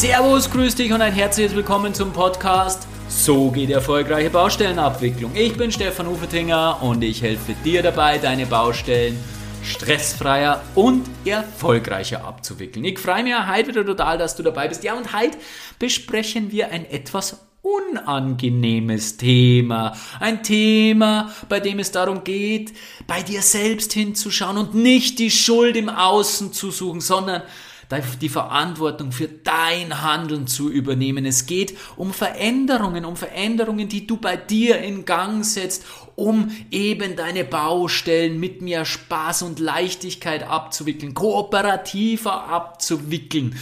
Servus, grüß dich und ein herzliches Willkommen zum Podcast So geht erfolgreiche Baustellenabwicklung. Ich bin Stefan Ufetinger und ich helfe dir dabei, deine Baustellen stressfreier und erfolgreicher abzuwickeln. Ich freue mich heute wieder total, dass du dabei bist. Ja, und heute besprechen wir ein etwas unangenehmes Thema. Ein Thema, bei dem es darum geht, bei dir selbst hinzuschauen und nicht die Schuld im Außen zu suchen, sondern die Verantwortung für dein Handeln zu übernehmen. Es geht um Veränderungen, um Veränderungen, die du bei dir in Gang setzt, um eben deine Baustellen mit mehr Spaß und Leichtigkeit abzuwickeln, kooperativer abzuwickeln.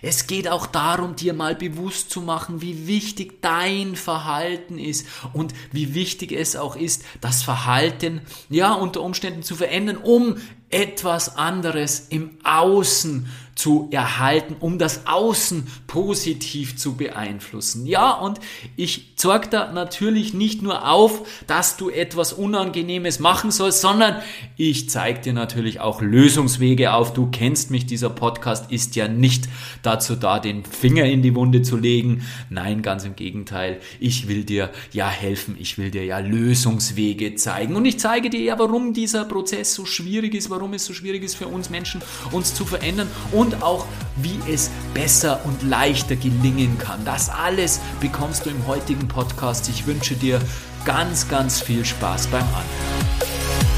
Es geht auch darum, dir mal bewusst zu machen, wie wichtig dein Verhalten ist und wie wichtig es auch ist, das Verhalten, ja, unter Umständen zu verändern, um etwas anderes im Außen zu erhalten, um das Außen positiv zu beeinflussen. Ja, und ich zeige da natürlich nicht nur auf, dass du etwas Unangenehmes machen sollst, sondern ich zeige dir natürlich auch Lösungswege auf. Du kennst mich, dieser Podcast ist ja nicht dazu da, den Finger in die Wunde zu legen. Nein, ganz im Gegenteil. Ich will dir ja helfen, ich will dir ja Lösungswege zeigen. Und ich zeige dir ja, warum dieser Prozess so schwierig ist, warum es so schwierig ist für uns Menschen, uns zu verändern und und auch wie es besser und leichter gelingen kann. Das alles bekommst du im heutigen Podcast. Ich wünsche dir ganz, ganz viel Spaß beim Anhören.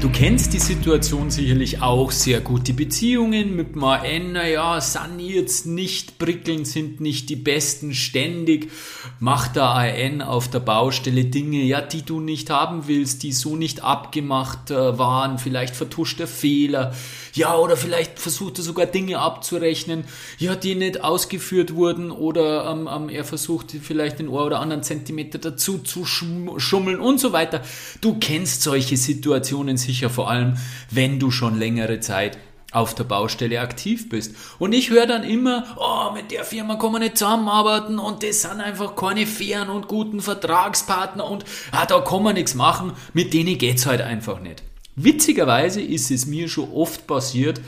Du kennst die Situation sicherlich auch sehr gut. Die Beziehungen mit dem AN, naja, sind jetzt nicht prickelnd, sind nicht die besten. Ständig macht der AN auf der Baustelle Dinge, ja, die du nicht haben willst, die so nicht abgemacht äh, waren. Vielleicht vertuscht er Fehler. Ja, oder vielleicht versucht er sogar Dinge abzurechnen, ja, die nicht ausgeführt wurden. Oder ähm, ähm, er versucht vielleicht den Ohr oder anderen Zentimeter dazu zu schummeln und so weiter. Du kennst solche Situationen sicher vor allem, wenn du schon längere Zeit auf der Baustelle aktiv bist. Und ich höre dann immer, oh, mit der Firma kann man nicht zusammenarbeiten und das sind einfach keine fairen und guten Vertragspartner und ah, da kann man nichts machen, mit denen geht's halt einfach nicht. Witzigerweise ist es mir schon oft passiert,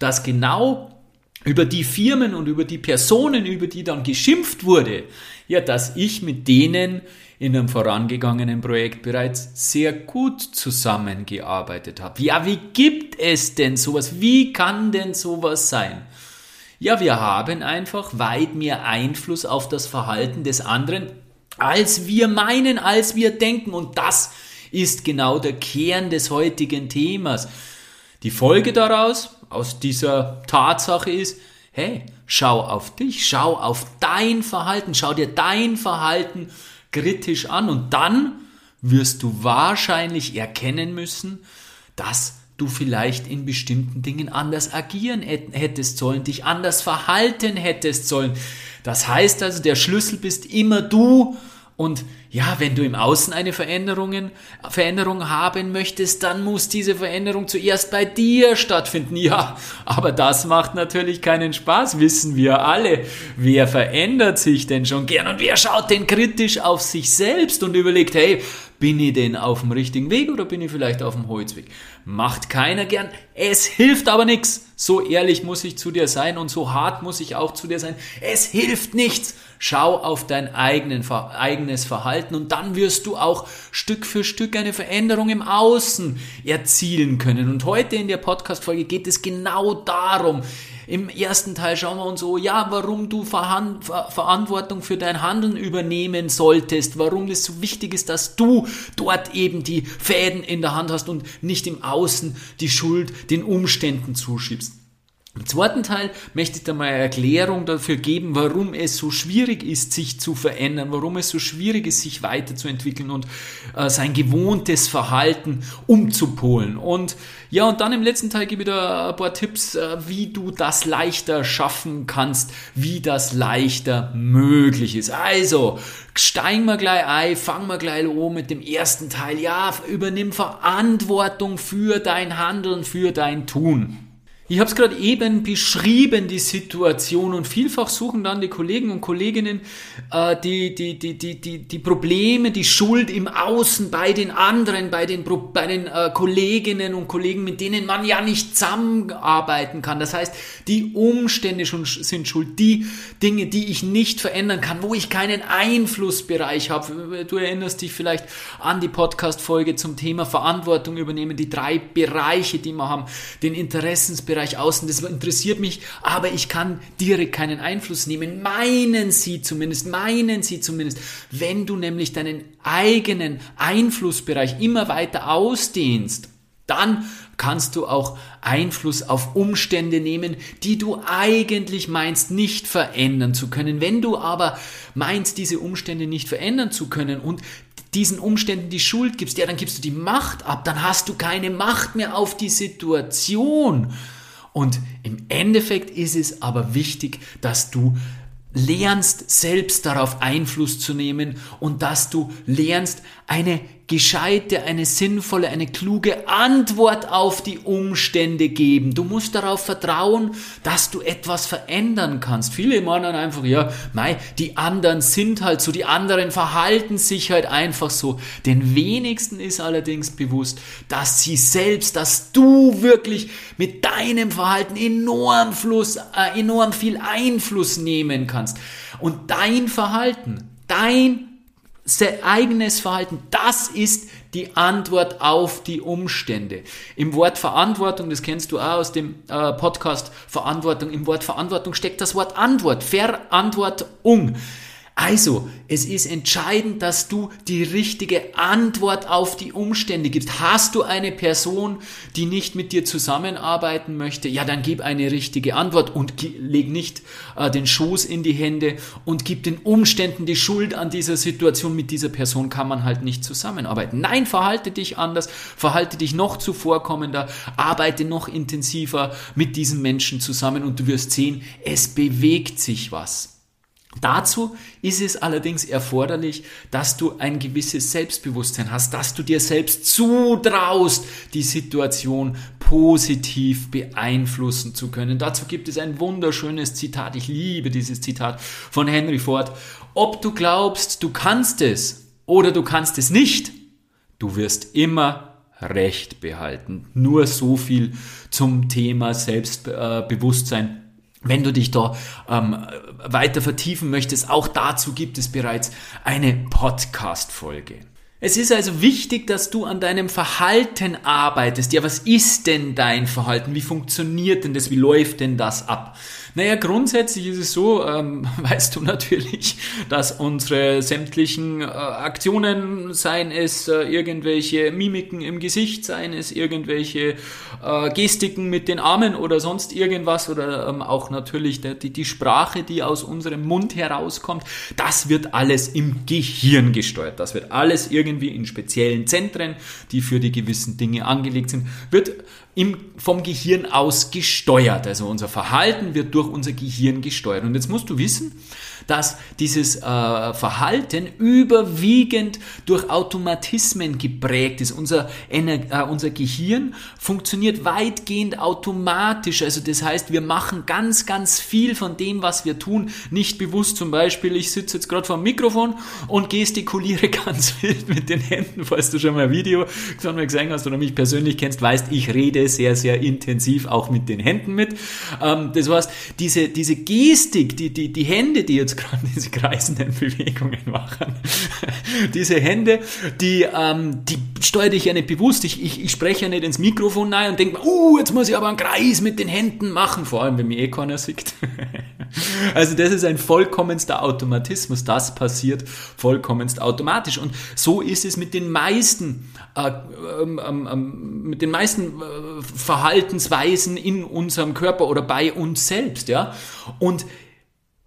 dass genau über die Firmen und über die Personen, über die dann geschimpft wurde, ja, dass ich mit denen in einem vorangegangenen Projekt bereits sehr gut zusammengearbeitet habe. Ja, wie gibt es denn sowas? Wie kann denn sowas sein? Ja, wir haben einfach weit mehr Einfluss auf das Verhalten des anderen, als wir meinen, als wir denken. Und das ist genau der Kern des heutigen Themas. Die Folge daraus, aus dieser Tatsache ist, hey, schau auf dich, schau auf dein Verhalten, schau dir dein Verhalten kritisch an und dann wirst du wahrscheinlich erkennen müssen, dass du vielleicht in bestimmten Dingen anders agieren hättest sollen, dich anders verhalten hättest sollen. Das heißt also, der Schlüssel bist immer du und ja, wenn du im Außen eine Veränderung, Veränderung haben möchtest, dann muss diese Veränderung zuerst bei dir stattfinden. Ja, aber das macht natürlich keinen Spaß, wissen wir alle. Wer verändert sich denn schon gern und wer schaut denn kritisch auf sich selbst und überlegt, hey, bin ich denn auf dem richtigen Weg oder bin ich vielleicht auf dem Holzweg? Macht keiner gern. Es hilft aber nichts. So ehrlich muss ich zu dir sein und so hart muss ich auch zu dir sein. Es hilft nichts. Schau auf dein eigenen, eigenes Verhalten und dann wirst du auch Stück für Stück eine Veränderung im Außen erzielen können. Und heute in der Podcast-Folge geht es genau darum, im ersten Teil schauen wir uns so, ja, warum du Verhand Verantwortung für dein Handeln übernehmen solltest, warum es so wichtig ist, dass du dort eben die Fäden in der Hand hast und nicht im Außen die Schuld den Umständen zuschiebst. Im zweiten Teil möchte ich dir mal eine Erklärung dafür geben, warum es so schwierig ist, sich zu verändern, warum es so schwierig ist, sich weiterzuentwickeln und äh, sein gewohntes Verhalten umzupolen. Und ja, und dann im letzten Teil gebe ich dir ein paar Tipps, äh, wie du das leichter schaffen kannst, wie das leichter möglich ist. Also, steigen wir gleich ein, fangen wir gleich an mit dem ersten Teil. Ja, übernimm Verantwortung für dein Handeln, für dein Tun. Ich habe es gerade eben beschrieben, die Situation, und vielfach suchen dann die Kollegen und Kolleginnen äh, die, die, die, die, die, die Probleme, die Schuld im Außen bei den anderen, bei den, bei den äh, Kolleginnen und Kollegen, mit denen man ja nicht zusammenarbeiten kann. Das heißt, die Umstände schon, sind schuld, die Dinge, die ich nicht verändern kann, wo ich keinen Einflussbereich habe. Du erinnerst dich vielleicht an die Podcast-Folge zum Thema Verantwortung übernehmen, die drei Bereiche, die wir haben, den Interessensbereich, Bereich außen, das interessiert mich, aber ich kann direkt keinen Einfluss nehmen. Meinen Sie zumindest, meinen Sie zumindest. Wenn du nämlich deinen eigenen Einflussbereich immer weiter ausdehnst, dann kannst du auch Einfluss auf Umstände nehmen, die du eigentlich meinst nicht verändern zu können. Wenn du aber meinst, diese Umstände nicht verändern zu können und diesen Umständen die Schuld gibst, ja, dann gibst du die Macht ab, dann hast du keine Macht mehr auf die Situation. Und im Endeffekt ist es aber wichtig, dass du lernst, selbst darauf Einfluss zu nehmen und dass du lernst, eine gescheite, eine sinnvolle, eine kluge Antwort auf die Umstände geben. Du musst darauf vertrauen, dass du etwas verändern kannst. Viele meinen einfach, ja, mei, die anderen sind halt so, die anderen verhalten sich halt einfach so. Den wenigsten ist allerdings bewusst, dass sie selbst, dass du wirklich mit deinem Verhalten enorm Fluss, äh, enorm viel Einfluss nehmen kannst. Und dein Verhalten, dein eigenes Verhalten, das ist die Antwort auf die Umstände. Im Wort Verantwortung, das kennst du auch aus dem äh, Podcast Verantwortung, im Wort Verantwortung steckt das Wort Antwort, Verantwortung. Also, es ist entscheidend, dass du die richtige Antwort auf die Umstände gibst. Hast du eine Person, die nicht mit dir zusammenarbeiten möchte? Ja, dann gib eine richtige Antwort und leg nicht äh, den Schoß in die Hände und gib den Umständen die Schuld an dieser Situation. Mit dieser Person kann man halt nicht zusammenarbeiten. Nein, verhalte dich anders, verhalte dich noch zuvorkommender, arbeite noch intensiver mit diesen Menschen zusammen und du wirst sehen, es bewegt sich was. Dazu ist es allerdings erforderlich, dass du ein gewisses Selbstbewusstsein hast, dass du dir selbst zutraust, die Situation positiv beeinflussen zu können. Dazu gibt es ein wunderschönes Zitat, ich liebe dieses Zitat von Henry Ford. Ob du glaubst, du kannst es oder du kannst es nicht, du wirst immer Recht behalten. Nur so viel zum Thema Selbstbewusstsein wenn du dich da ähm, weiter vertiefen möchtest, auch dazu gibt es bereits eine Podcast-Folge. Es ist also wichtig, dass du an deinem Verhalten arbeitest. Ja, was ist denn dein Verhalten? Wie funktioniert denn das? Wie läuft denn das ab? Naja, grundsätzlich ist es so, ähm, weißt du natürlich, dass unsere sämtlichen äh, Aktionen, seien es äh, irgendwelche Mimiken im Gesicht, seien es irgendwelche äh, Gestiken mit den Armen oder sonst irgendwas oder ähm, auch natürlich der, die, die Sprache, die aus unserem Mund herauskommt, das wird alles im Gehirn gesteuert. Das wird alles irgendwie in speziellen Zentren, die für die gewissen Dinge angelegt sind, wird im, vom Gehirn aus gesteuert. Also unser Verhalten wird durch unser Gehirn gesteuert. Und jetzt musst du wissen, dass dieses äh, Verhalten überwiegend durch Automatismen geprägt ist. Unser, Ener äh, unser Gehirn funktioniert weitgehend automatisch. Also das heißt, wir machen ganz, ganz viel von dem, was wir tun, nicht bewusst. Zum Beispiel, ich sitze jetzt gerade vor dem Mikrofon und gestikuliere ganz wild mit den Händen. Falls du schon mal ein Video von mir gesehen hast oder mich persönlich kennst, weißt, ich rede sehr, sehr intensiv auch mit den Händen mit. Ähm, das heißt, diese, diese Gestik, die, die, die Hände, die jetzt gerade diese kreisenden Bewegungen machen. diese Hände, die, ähm, die steuere ich ja nicht bewusst. Ich, ich, ich spreche ja nicht ins Mikrofon rein und denke mir, uh, jetzt muss ich aber einen Kreis mit den Händen machen, vor allem wenn mir eh keiner sieht. also das ist ein vollkommenster Automatismus. Das passiert vollkommenst automatisch. Und so ist es mit den meisten, äh, ähm, ähm, ähm mit den meisten äh, Verhaltensweisen in unserem Körper oder bei uns selbst, ja. Und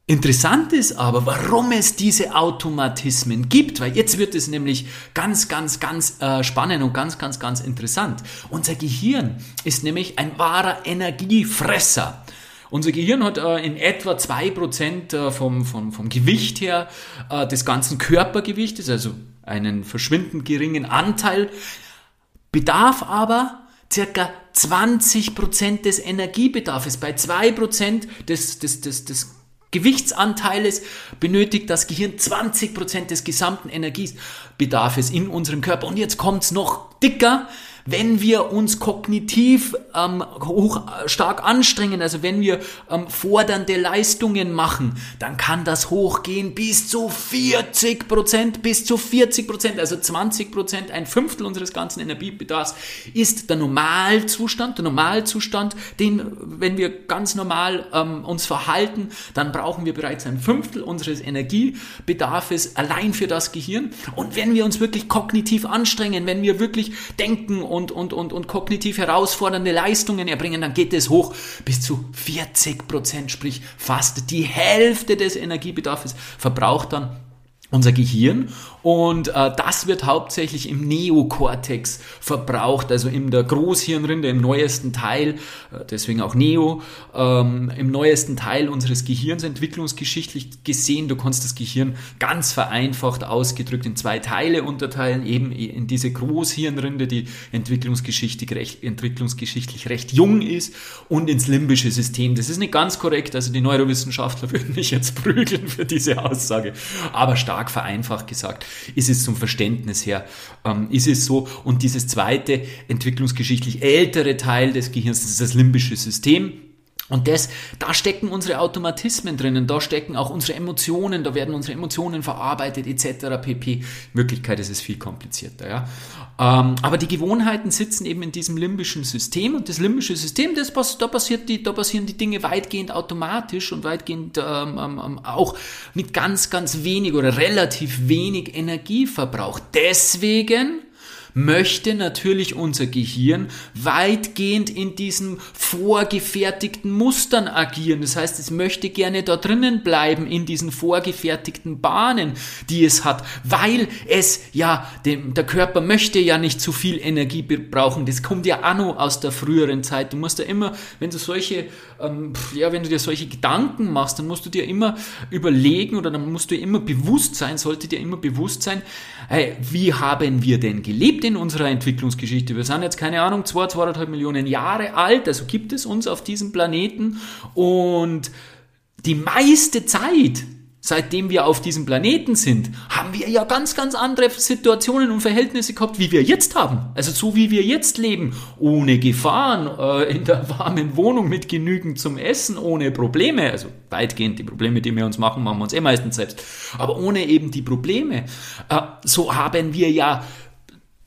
Interessant ist aber, warum es diese Automatismen gibt, weil jetzt wird es nämlich ganz, ganz, ganz äh, spannend und ganz, ganz, ganz interessant. Unser Gehirn ist nämlich ein wahrer Energiefresser. Unser Gehirn hat äh, in etwa 2% äh, vom, vom, vom Gewicht her äh, des ganzen Körpergewichtes, also einen verschwindend geringen Anteil, bedarf aber circa 20% des Energiebedarfs. Bei 2% des, des, des, des Gewichtsanteils benötigt das Gehirn 20% des gesamten Energiebedarfs in unserem Körper. Und jetzt kommt's noch dicker wenn wir uns kognitiv ähm, hoch, stark anstrengen, also wenn wir ähm, fordernde Leistungen machen, dann kann das hochgehen bis zu 40 Prozent, bis zu 40 Prozent, also 20 Prozent, ein Fünftel unseres ganzen Energiebedarfs ist der Normalzustand, der Normalzustand, den, wenn wir ganz normal ähm, uns verhalten, dann brauchen wir bereits ein Fünftel unseres Energiebedarfs allein für das Gehirn. Und wenn wir uns wirklich kognitiv anstrengen, wenn wir wirklich denken und, und, und, und kognitiv herausfordernde Leistungen erbringen, dann geht es hoch bis zu 40 Prozent, sprich fast die Hälfte des Energiebedarfs verbraucht dann unser Gehirn und äh, das wird hauptsächlich im Neokortex verbraucht, also in der Großhirnrinde, im neuesten Teil, äh, deswegen auch Neo, ähm, im neuesten Teil unseres Gehirns entwicklungsgeschichtlich gesehen. Du kannst das Gehirn ganz vereinfacht ausgedrückt in zwei Teile unterteilen, eben in diese Großhirnrinde, die entwicklungsgeschichtlich recht, entwicklungsgeschichtlich recht jung ist, und ins limbische System. Das ist nicht ganz korrekt, also die Neurowissenschaftler würden mich jetzt prügeln für diese Aussage, aber stark vereinfacht gesagt ist es zum Verständnis her, ähm, ist es so. Und dieses zweite, entwicklungsgeschichtlich ältere Teil des Gehirns, das ist das limbische System. Und das, da stecken unsere Automatismen drinnen, da stecken auch unsere Emotionen, da werden unsere Emotionen verarbeitet etc. pp. In Wirklichkeit ist es viel komplizierter. Ja? Ähm, aber die Gewohnheiten sitzen eben in diesem limbischen System und das limbische System, das, da, passiert die, da passieren die Dinge weitgehend automatisch und weitgehend ähm, ähm, ähm, auch mit ganz, ganz wenig oder relativ wenig Energieverbrauch. Deswegen möchte natürlich unser Gehirn weitgehend in diesen vorgefertigten Mustern agieren. Das heißt, es möchte gerne da drinnen bleiben in diesen vorgefertigten Bahnen, die es hat, weil es ja, dem, der Körper möchte ja nicht zu viel Energie brauchen. Das kommt ja noch aus der früheren Zeit. Du musst ja immer, wenn du solche, ähm, ja, wenn du dir solche Gedanken machst, dann musst du dir immer überlegen oder dann musst du immer bewusst sein, sollte dir immer bewusst sein, hey, wie haben wir denn gelebt? Gibt in unserer Entwicklungsgeschichte. Wir sind jetzt, keine Ahnung, zwei, zweieinhalb Millionen Jahre alt, also gibt es uns auf diesem Planeten und die meiste Zeit seitdem wir auf diesem Planeten sind, haben wir ja ganz, ganz andere Situationen und Verhältnisse gehabt, wie wir jetzt haben. Also so wie wir jetzt leben, ohne Gefahren, äh, in der warmen Wohnung mit genügend zum Essen, ohne Probleme. Also weitgehend die Probleme, die wir uns machen, machen wir uns eh meistens selbst. Aber ohne eben die Probleme. Äh, so haben wir ja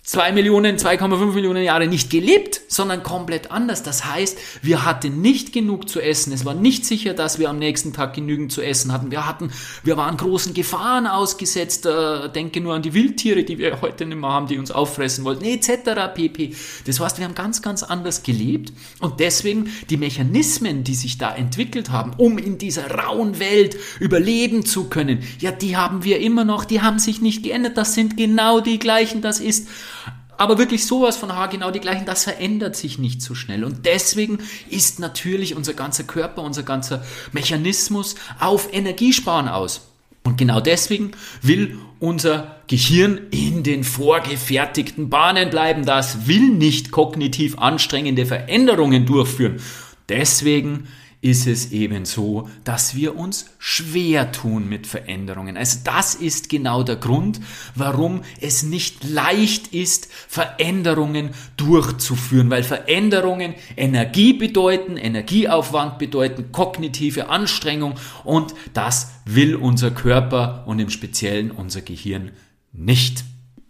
2 Millionen, 2,5 Millionen Jahre nicht gelebt, sondern komplett anders. Das heißt, wir hatten nicht genug zu essen. Es war nicht sicher, dass wir am nächsten Tag genügend zu essen hatten. Wir hatten, wir waren großen Gefahren ausgesetzt. Äh, denke nur an die Wildtiere, die wir heute nicht mehr haben, die uns auffressen wollten, etc. pp. Das heißt, wir haben ganz, ganz anders gelebt und deswegen die Mechanismen, die sich da entwickelt haben, um in dieser rauen Welt überleben zu können, ja, die haben wir immer noch, die haben sich nicht geändert. Das sind genau die gleichen. Das ist aber wirklich sowas von haargenau die gleichen, das verändert sich nicht so schnell. Und deswegen ist natürlich unser ganzer Körper, unser ganzer Mechanismus auf Energiesparen aus. Und genau deswegen will unser Gehirn in den vorgefertigten Bahnen bleiben. Das will nicht kognitiv anstrengende Veränderungen durchführen. Deswegen ist es eben so, dass wir uns schwer tun mit Veränderungen. Also das ist genau der Grund, warum es nicht leicht ist, Veränderungen durchzuführen, weil Veränderungen Energie bedeuten, Energieaufwand bedeuten, kognitive Anstrengung und das will unser Körper und im Speziellen unser Gehirn nicht.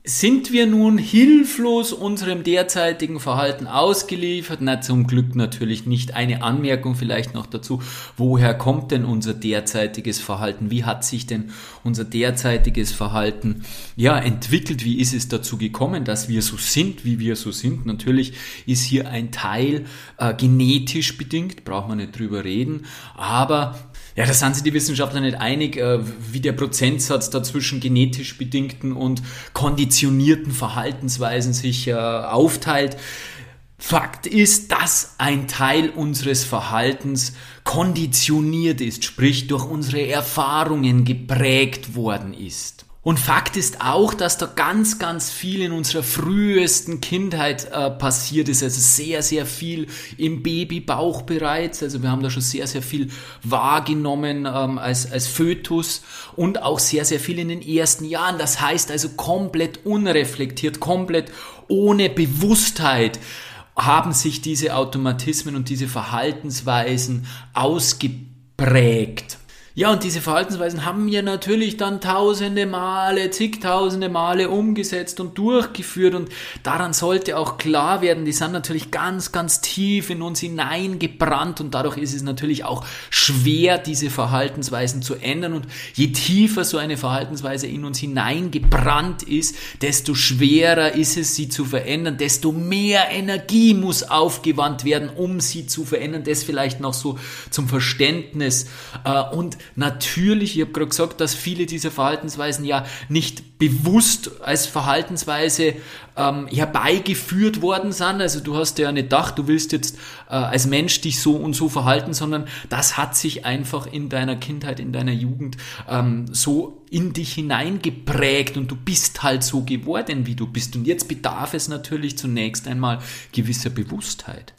Sind wir nun hilflos unserem derzeitigen Verhalten ausgeliefert? Na, zum Glück natürlich nicht. Eine Anmerkung vielleicht noch dazu. Woher kommt denn unser derzeitiges Verhalten? Wie hat sich denn unser derzeitiges Verhalten, ja, entwickelt? Wie ist es dazu gekommen, dass wir so sind, wie wir so sind? Natürlich ist hier ein Teil äh, genetisch bedingt, braucht man nicht drüber reden. Aber ja, da sind sich die Wissenschaftler nicht einig, äh, wie der Prozentsatz da zwischen genetisch bedingten und konditionierten Verhaltensweisen sich äh, aufteilt. Fakt ist, dass ein Teil unseres Verhaltens konditioniert ist, sprich durch unsere Erfahrungen geprägt worden ist. Und Fakt ist auch, dass da ganz, ganz viel in unserer frühesten Kindheit äh, passiert ist. Also sehr, sehr viel im Babybauch bereits. Also wir haben da schon sehr, sehr viel wahrgenommen ähm, als, als Fötus und auch sehr, sehr viel in den ersten Jahren. Das heißt also komplett unreflektiert, komplett ohne Bewusstheit haben sich diese Automatismen und diese Verhaltensweisen ausgeprägt. Ja, und diese Verhaltensweisen haben wir natürlich dann tausende Male, zigtausende Male umgesetzt und durchgeführt. Und daran sollte auch klar werden, die sind natürlich ganz, ganz tief in uns hineingebrannt. Und dadurch ist es natürlich auch schwer, diese Verhaltensweisen zu ändern. Und je tiefer so eine Verhaltensweise in uns hineingebrannt ist, desto schwerer ist es, sie zu verändern, desto mehr Energie muss aufgewandt werden, um sie zu verändern, das vielleicht noch so zum Verständnis. Äh, und natürlich, ich habe gerade gesagt, dass viele dieser Verhaltensweisen ja nicht bewusst als Verhaltensweise ähm, herbeigeführt worden sind. Also du hast ja nicht gedacht, du willst jetzt äh, als Mensch dich so und so verhalten, sondern das hat sich einfach in deiner Kindheit, in deiner Jugend ähm, so in dich hineingeprägt und du bist halt so geworden, wie du bist. Und jetzt bedarf es natürlich zunächst einmal gewisser Bewusstheit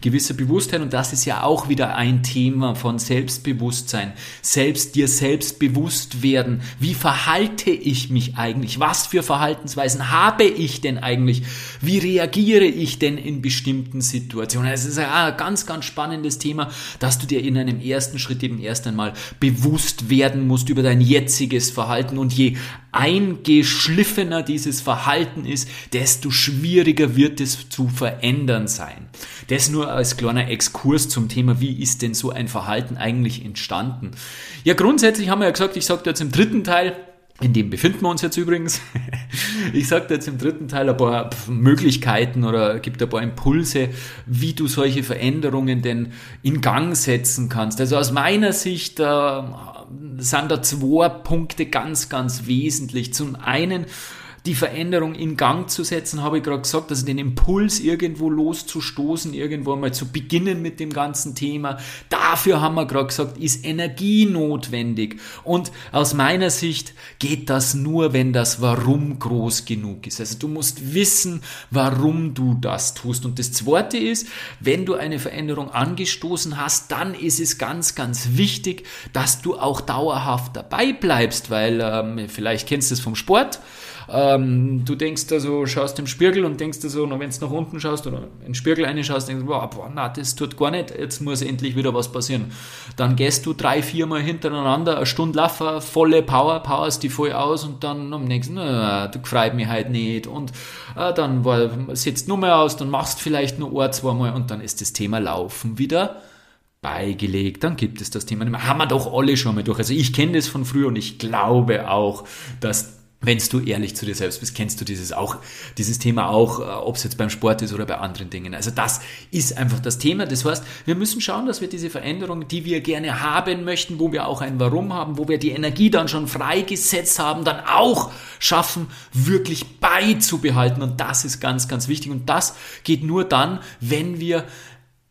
gewisse Bewusstheit und das ist ja auch wieder ein Thema von Selbstbewusstsein. Selbst dir selbst bewusst werden. Wie verhalte ich mich eigentlich? Was für Verhaltensweisen habe ich denn eigentlich? Wie reagiere ich denn in bestimmten Situationen? Es ist ein ganz, ganz spannendes Thema, dass du dir in einem ersten Schritt eben erst einmal bewusst werden musst über dein jetziges Verhalten und je eingeschliffener dieses Verhalten ist, desto schwieriger wird es zu verändern sein. Das nur als kleiner Exkurs zum Thema, wie ist denn so ein Verhalten eigentlich entstanden? Ja, grundsätzlich haben wir ja gesagt, ich sagte jetzt im dritten Teil, in dem befinden wir uns jetzt übrigens. Ich sagte jetzt im dritten Teil ein paar Möglichkeiten oder gibt ein paar Impulse, wie du solche Veränderungen denn in Gang setzen kannst. Also aus meiner Sicht äh, sind da zwei Punkte ganz, ganz wesentlich. Zum einen die Veränderung in Gang zu setzen, habe ich gerade gesagt, also den Impuls irgendwo loszustoßen, irgendwo mal zu beginnen mit dem ganzen Thema. Dafür haben wir gerade gesagt, ist Energie notwendig. Und aus meiner Sicht geht das nur, wenn das Warum groß genug ist. Also du musst wissen, warum du das tust. Und das Zweite ist, wenn du eine Veränderung angestoßen hast, dann ist es ganz, ganz wichtig, dass du auch dauerhaft dabei bleibst, weil ähm, vielleicht kennst du es vom Sport. Ähm, du denkst da so, schaust im Spiegel und denkst da so, wenn du nach unten schaust oder in den Spiegel reinschaust, denkst du, wow, boah, na, das tut gar nicht, jetzt muss endlich wieder was passieren. Dann gehst du drei, viermal hintereinander, eine Stunde laufen, volle Power, powerst die voll aus und dann am nächsten, na, du freut mich halt nicht und äh, dann war, setzt nur mehr aus, dann machst vielleicht nur ein, zweimal und dann ist das Thema Laufen wieder beigelegt, dann gibt es das Thema nicht mehr. Haben wir doch alle schon mal durch. Also ich kenne das von früher und ich glaube auch, dass wenn du ehrlich zu dir selbst bist, kennst du dieses auch, dieses Thema auch, äh, ob es jetzt beim Sport ist oder bei anderen Dingen. Also das ist einfach das Thema. Das heißt, wir müssen schauen, dass wir diese Veränderung, die wir gerne haben möchten, wo wir auch ein Warum haben, wo wir die Energie dann schon freigesetzt haben, dann auch schaffen, wirklich beizubehalten. Und das ist ganz, ganz wichtig. Und das geht nur dann, wenn wir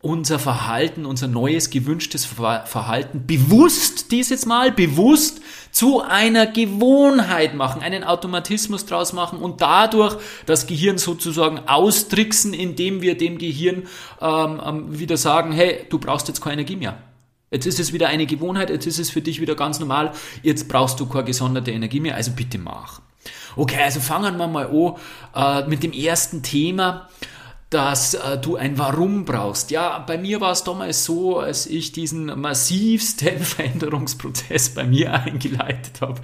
unser Verhalten, unser neues gewünschtes Verhalten bewusst, dieses Mal bewusst zu einer Gewohnheit machen, einen Automatismus draus machen und dadurch das Gehirn sozusagen austricksen, indem wir dem Gehirn ähm, ähm, wieder sagen, hey, du brauchst jetzt keine Energie mehr. Jetzt ist es wieder eine Gewohnheit, jetzt ist es für dich wieder ganz normal, jetzt brauchst du keine gesonderte Energie mehr, also bitte mach. Okay, also fangen wir mal an äh, mit dem ersten Thema dass äh, du ein Warum brauchst. Ja, bei mir war es damals so, als ich diesen massivsten Veränderungsprozess bei mir eingeleitet habe,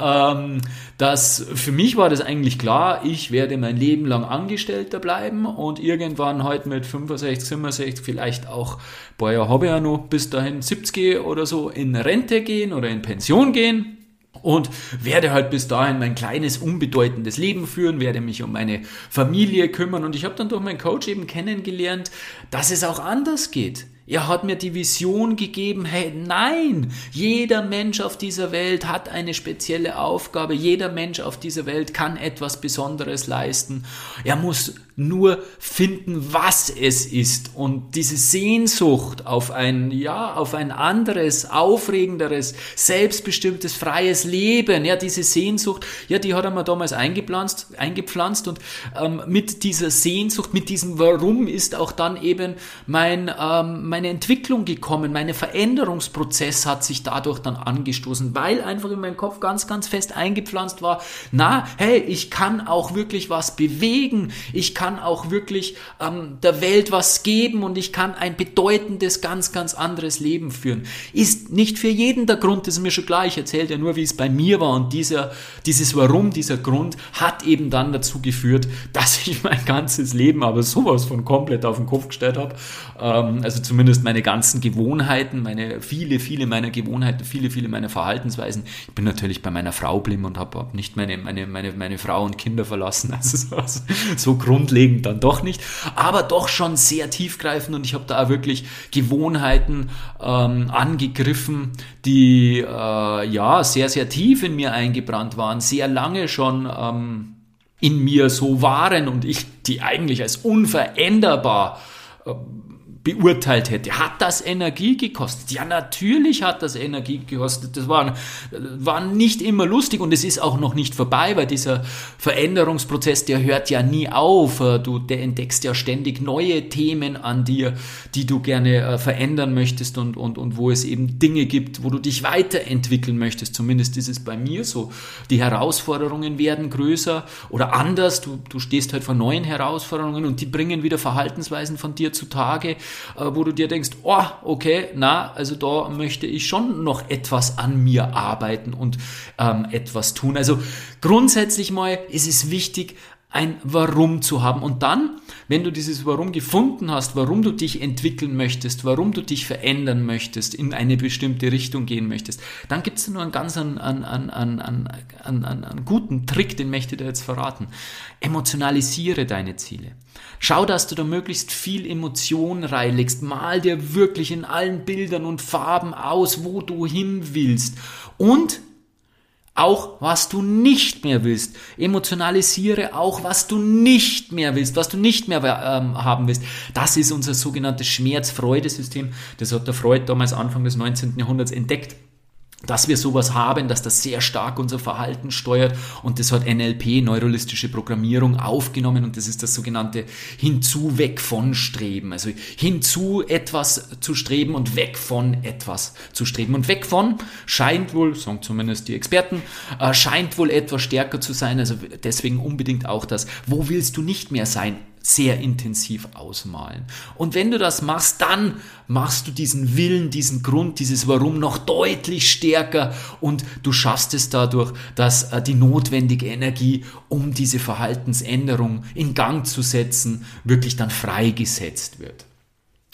ähm, dass für mich war das eigentlich klar, ich werde mein Leben lang Angestellter bleiben und irgendwann heute halt mit 65, 67, vielleicht auch, boah, ja, habe ja noch bis dahin 70 oder so in Rente gehen oder in Pension gehen und werde halt bis dahin mein kleines, unbedeutendes Leben führen, werde mich um meine Familie kümmern und ich habe dann durch meinen Coach eben kennengelernt, dass es auch anders geht. Er hat mir die Vision gegeben, hey, nein, jeder Mensch auf dieser Welt hat eine spezielle Aufgabe, jeder Mensch auf dieser Welt kann etwas Besonderes leisten. Er muss nur finden, was es ist. Und diese Sehnsucht auf ein, ja, auf ein anderes, aufregenderes, selbstbestimmtes, freies Leben, ja, diese Sehnsucht, ja, die hat er mir damals eingepflanzt, eingepflanzt. Und ähm, mit dieser Sehnsucht, mit diesem Warum ist auch dann eben mein, ähm, meine Entwicklung gekommen, meine Veränderungsprozess hat sich dadurch dann angestoßen, weil einfach in meinem Kopf ganz, ganz fest eingepflanzt war, na, hey, ich kann auch wirklich was bewegen, ich kann kann auch wirklich ähm, der Welt was geben und ich kann ein bedeutendes, ganz, ganz anderes Leben führen. Ist nicht für jeden der Grund, das ist mir schon klar, ich erzähle ja nur, wie es bei mir war und dieser, dieses Warum, dieser Grund hat eben dann dazu geführt, dass ich mein ganzes Leben aber sowas von komplett auf den Kopf gestellt habe. Ähm, also zumindest meine ganzen Gewohnheiten, meine viele, viele meiner Gewohnheiten, viele, viele meiner Verhaltensweisen. Ich bin natürlich bei meiner Frau blieben und habe hab nicht meine, meine, meine, meine Frau und Kinder verlassen. Also so, so grundlegend grundlegend dann doch nicht, aber doch schon sehr tiefgreifend und ich habe da wirklich Gewohnheiten ähm, angegriffen, die äh, ja sehr, sehr tief in mir eingebrannt waren, sehr lange schon ähm, in mir so waren und ich die eigentlich als unveränderbar äh, beurteilt hätte. Hat das Energie gekostet? Ja, natürlich hat das Energie gekostet. Das war, war nicht immer lustig und es ist auch noch nicht vorbei, weil dieser Veränderungsprozess, der hört ja nie auf. Du der entdeckst ja ständig neue Themen an dir, die du gerne äh, verändern möchtest und, und, und wo es eben Dinge gibt, wo du dich weiterentwickeln möchtest. Zumindest ist es bei mir so. Die Herausforderungen werden größer oder anders. Du, du stehst halt vor neuen Herausforderungen und die bringen wieder Verhaltensweisen von dir zutage, äh, wo du dir denkst, oh, okay, na, also da möchte ich schon noch etwas an mir arbeiten und ähm, etwas tun. Also grundsätzlich mal ist es wichtig, ein Warum zu haben. Und dann, wenn du dieses Warum gefunden hast, warum du dich entwickeln möchtest, warum du dich verändern möchtest, in eine bestimmte Richtung gehen möchtest, dann gibt es nur einen ganz an, an, an, an, an, an, an guten Trick, den möchte ich dir jetzt verraten. Emotionalisiere deine Ziele. Schau, dass du da möglichst viel Emotion reinlegst. Mal dir wirklich in allen Bildern und Farben aus, wo du hin willst. Und auch was du nicht mehr willst. Emotionalisiere auch, was du nicht mehr willst, was du nicht mehr ähm, haben willst. Das ist unser sogenanntes Schmerz-Freude-System. Das hat der Freud damals Anfang des 19. Jahrhunderts entdeckt dass wir sowas haben, dass das sehr stark unser Verhalten steuert und das hat NLP, neurolistische Programmierung, aufgenommen und das ist das sogenannte hinzu, weg von Streben. Also hinzu etwas zu streben und weg von etwas zu streben. Und weg von scheint wohl, sagen zumindest die Experten, äh, scheint wohl etwas stärker zu sein. Also deswegen unbedingt auch das, wo willst du nicht mehr sein? Sehr intensiv ausmalen. Und wenn du das machst, dann machst du diesen Willen, diesen Grund, dieses Warum noch deutlich stärker und du schaffst es dadurch, dass äh, die notwendige Energie, um diese Verhaltensänderung in Gang zu setzen, wirklich dann freigesetzt wird.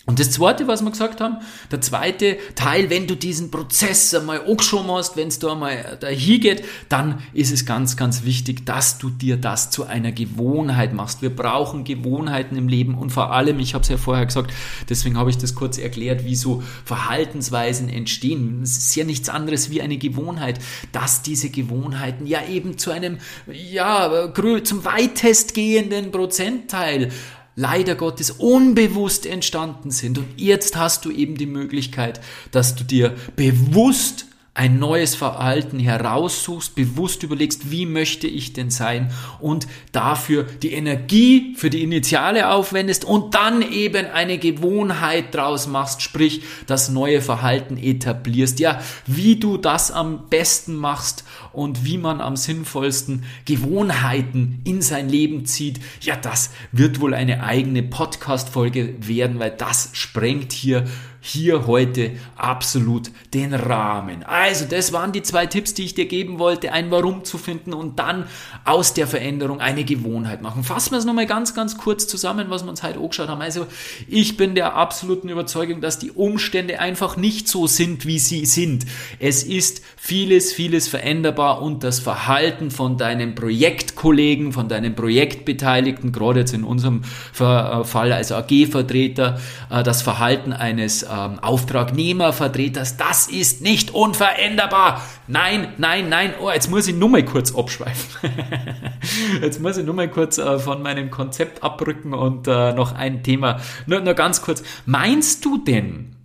Und das zweite, was wir gesagt haben, der zweite Teil, wenn du diesen Prozess einmal angeschoben hast, wenn es da einmal dahin geht, dann ist es ganz, ganz wichtig, dass du dir das zu einer Gewohnheit machst. Wir brauchen Gewohnheiten im Leben und vor allem, ich habe es ja vorher gesagt, deswegen habe ich das kurz erklärt, wie so Verhaltensweisen entstehen. Es ist ja nichts anderes wie eine Gewohnheit, dass diese Gewohnheiten ja eben zu einem, ja, zum weitestgehenden Prozentteil leider Gottes unbewusst entstanden sind. Und jetzt hast du eben die Möglichkeit, dass du dir bewusst ein neues Verhalten heraussuchst, bewusst überlegst, wie möchte ich denn sein und dafür die Energie für die Initiale aufwendest und dann eben eine Gewohnheit draus machst, sprich das neue Verhalten etablierst. Ja, wie du das am besten machst und wie man am sinnvollsten Gewohnheiten in sein Leben zieht, ja, das wird wohl eine eigene Podcast-Folge werden, weil das sprengt hier hier heute absolut den Rahmen. Also, das waren die zwei Tipps, die ich dir geben wollte, ein Warum zu finden und dann aus der Veränderung eine Gewohnheit machen. Fassen wir es nochmal ganz, ganz kurz zusammen, was wir uns heute angeschaut haben. Also, ich bin der absoluten Überzeugung, dass die Umstände einfach nicht so sind, wie sie sind. Es ist vieles, vieles veränderbar und das Verhalten von deinen Projektkollegen, von deinen Projektbeteiligten, gerade jetzt in unserem äh, Fall als AG-Vertreter, äh, das Verhalten eines ähm, Auftragnehmervertreters, das ist nicht unveränderbar. Nein, nein, nein. Oh, jetzt muss ich nur mal kurz abschweifen. Jetzt muss ich nur mal kurz äh, von meinem Konzept abrücken und äh, noch ein Thema, nur, nur ganz kurz. Meinst du denn,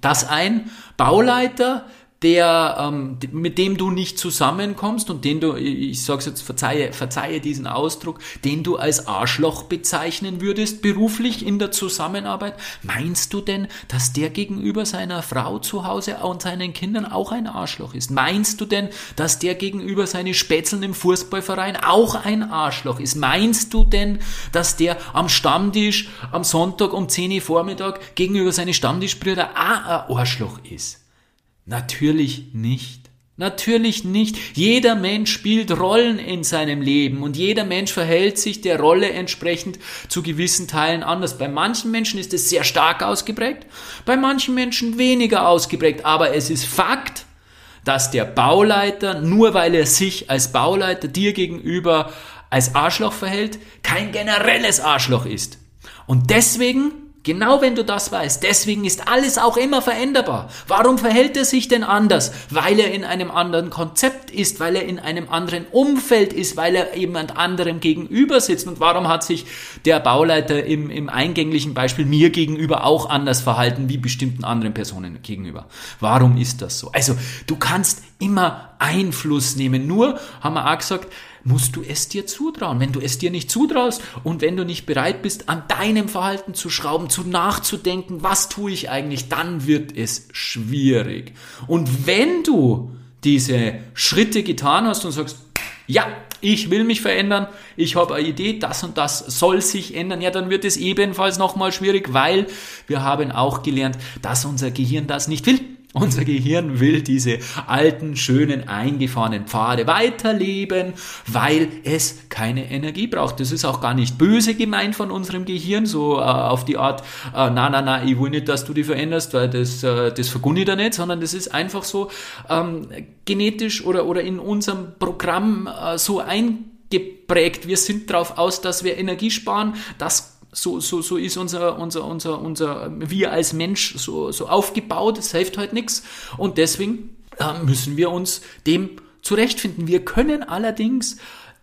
dass ein Bauleiter der, ähm, mit dem du nicht zusammenkommst und den du, ich sag's jetzt, verzeihe, verzeihe diesen Ausdruck, den du als Arschloch bezeichnen würdest beruflich in der Zusammenarbeit, meinst du denn, dass der gegenüber seiner Frau zu Hause und seinen Kindern auch ein Arschloch ist? Meinst du denn, dass der gegenüber seine Spätzeln im Fußballverein auch ein Arschloch ist? Meinst du denn, dass der am Stammtisch am Sonntag um 10 Uhr Vormittag gegenüber seine Stammtischbrüder auch ein Arschloch ist? Natürlich nicht. Natürlich nicht. Jeder Mensch spielt Rollen in seinem Leben und jeder Mensch verhält sich der Rolle entsprechend zu gewissen Teilen anders. Bei manchen Menschen ist es sehr stark ausgeprägt, bei manchen Menschen weniger ausgeprägt, aber es ist Fakt, dass der Bauleiter, nur weil er sich als Bauleiter dir gegenüber als Arschloch verhält, kein generelles Arschloch ist. Und deswegen Genau wenn du das weißt. Deswegen ist alles auch immer veränderbar. Warum verhält er sich denn anders? Weil er in einem anderen Konzept ist, weil er in einem anderen Umfeld ist, weil er jemand anderem gegenüber sitzt. Und warum hat sich der Bauleiter im, im eingänglichen Beispiel mir gegenüber auch anders verhalten wie bestimmten anderen Personen gegenüber? Warum ist das so? Also, du kannst immer Einfluss nehmen. Nur, haben wir auch gesagt, musst du es dir zutrauen. Wenn du es dir nicht zutraust und wenn du nicht bereit bist, an deinem Verhalten zu schrauben, zu nachzudenken, was tue ich eigentlich, dann wird es schwierig. Und wenn du diese Schritte getan hast und sagst, ja, ich will mich verändern, ich habe eine Idee, das und das soll sich ändern, ja, dann wird es ebenfalls nochmal schwierig, weil wir haben auch gelernt, dass unser Gehirn das nicht will. Unser Gehirn will diese alten, schönen, eingefahrenen Pfade weiterleben, weil es keine Energie braucht. Das ist auch gar nicht böse gemeint von unserem Gehirn, so äh, auf die Art, äh, na, na, na, ich will nicht, dass du dich veränderst, weil das, äh, das vergunne ich da nicht, sondern das ist einfach so ähm, genetisch oder, oder in unserem Programm äh, so eingeprägt. Wir sind darauf aus, dass wir Energie sparen. Das so, so, so ist unser, unser, unser, unser, wir als Mensch so, so aufgebaut, es hilft halt nichts. Und deswegen äh, müssen wir uns dem zurechtfinden. Wir können allerdings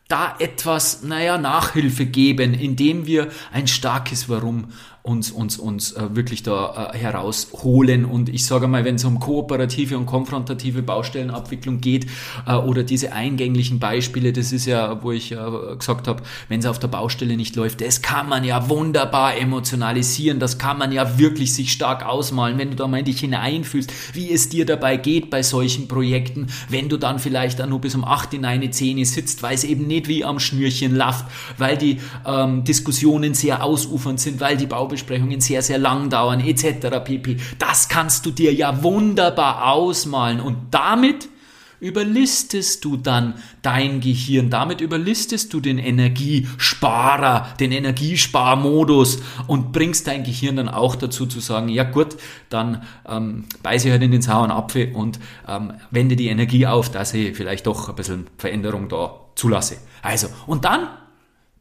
da etwas, naja, Nachhilfe geben, indem wir ein starkes Warum uns, uns, uns äh, wirklich da äh, herausholen. Und ich sage mal, wenn es um kooperative und konfrontative Baustellenabwicklung geht äh, oder diese eingänglichen Beispiele, das ist ja, wo ich äh, gesagt habe, wenn es auf der Baustelle nicht läuft, das kann man ja wunderbar emotionalisieren, das kann man ja wirklich sich stark ausmalen, wenn du da mal in dich hineinfühlst, wie es dir dabei geht bei solchen Projekten, wenn du dann vielleicht auch nur bis um 8 in eine Zähne sitzt, weil es eben nicht wie am Schnürchen lafft, weil die ähm, Diskussionen sehr ausufernd sind, weil die Bau Vorbesprechungen sehr, sehr lang dauern, etc. pp. Das kannst du dir ja wunderbar ausmalen und damit überlistest du dann dein Gehirn, damit überlistest du den Energiesparer, den Energiesparmodus und bringst dein Gehirn dann auch dazu zu sagen, ja gut, dann ähm, beiße halt in den sauren Apfel und ähm, wende die Energie auf, dass ich vielleicht doch ein bisschen Veränderung da zulasse. Also, und dann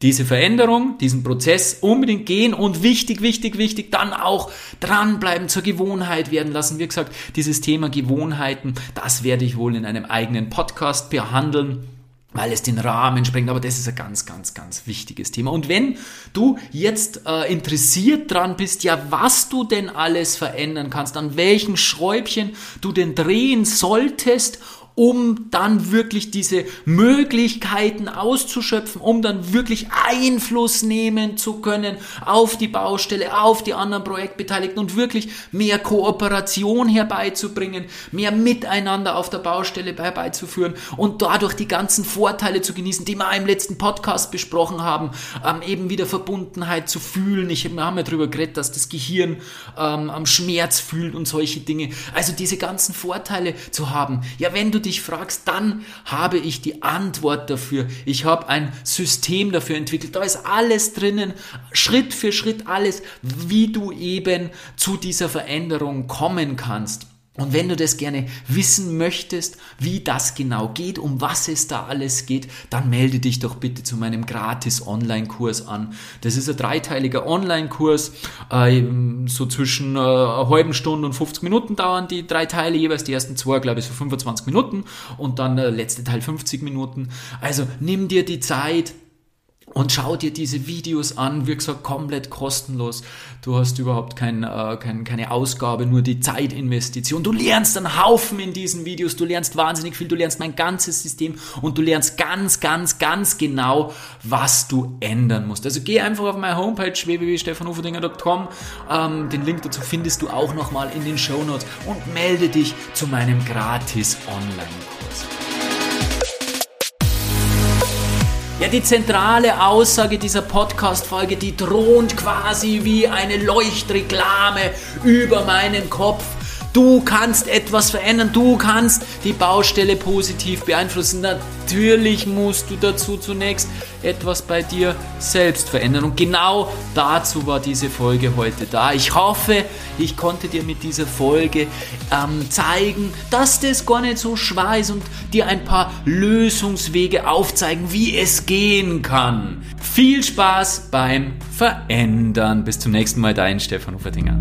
diese Veränderung, diesen Prozess unbedingt gehen und wichtig, wichtig, wichtig, dann auch dranbleiben, zur Gewohnheit werden lassen. Wie gesagt, dieses Thema Gewohnheiten, das werde ich wohl in einem eigenen Podcast behandeln weil es den Rahmen sprengt, aber das ist ein ganz, ganz, ganz wichtiges Thema. Und wenn du jetzt äh, interessiert dran bist, ja, was du denn alles verändern kannst, an welchen Schräubchen du denn drehen solltest, um dann wirklich diese Möglichkeiten auszuschöpfen, um dann wirklich Einfluss nehmen zu können auf die Baustelle, auf die anderen Projektbeteiligten und wirklich mehr Kooperation herbeizubringen, mehr Miteinander auf der Baustelle herbeizuführen und dadurch die ganzen Vorteile zu genießen, die wir im letzten Podcast besprochen haben, ähm, eben wieder Verbundenheit zu fühlen. Ich, wir haben darüber geredet, dass das Gehirn ähm, am Schmerz fühlt und solche Dinge. Also diese ganzen Vorteile zu haben. Ja, wenn du dich fragst, dann habe ich die Antwort dafür. Ich habe ein System dafür entwickelt. Da ist alles drinnen, Schritt für Schritt alles, wie du eben zu dieser Veränderung kommen kannst. Und wenn du das gerne wissen möchtest, wie das genau geht, um was es da alles geht, dann melde dich doch bitte zu meinem gratis Online-Kurs an. Das ist ein dreiteiliger Online-Kurs, äh, so zwischen äh, einer halben Stunde und 50 Minuten dauern die drei Teile, jeweils die ersten zwei, glaube ich, so 25 Minuten und dann der letzte Teil 50 Minuten. Also nimm dir die Zeit, und schau dir diese Videos an, wie gesagt, komplett kostenlos. Du hast überhaupt kein, äh, kein, keine Ausgabe, nur die Zeitinvestition. Du lernst einen Haufen in diesen Videos, du lernst wahnsinnig viel, du lernst mein ganzes System und du lernst ganz, ganz, ganz genau, was du ändern musst. Also geh einfach auf meine Homepage www.stefanhoferdinger.com. Ähm, den Link dazu findest du auch nochmal in den Show Notes und melde dich zu meinem gratis Online-Kurs. Ja, die zentrale Aussage dieser Podcast-Folge, die thront quasi wie eine Leuchtreklame über meinen Kopf. Du kannst etwas verändern, du kannst die Baustelle positiv beeinflussen. Natürlich musst du dazu zunächst etwas bei dir selbst verändern. Und genau dazu war diese Folge heute da. Ich hoffe, ich konnte dir mit dieser Folge ähm, zeigen, dass das gar nicht so schwer ist und dir ein paar Lösungswege aufzeigen, wie es gehen kann. Viel Spaß beim Verändern. Bis zum nächsten Mal, dein Stefan Uferdinger.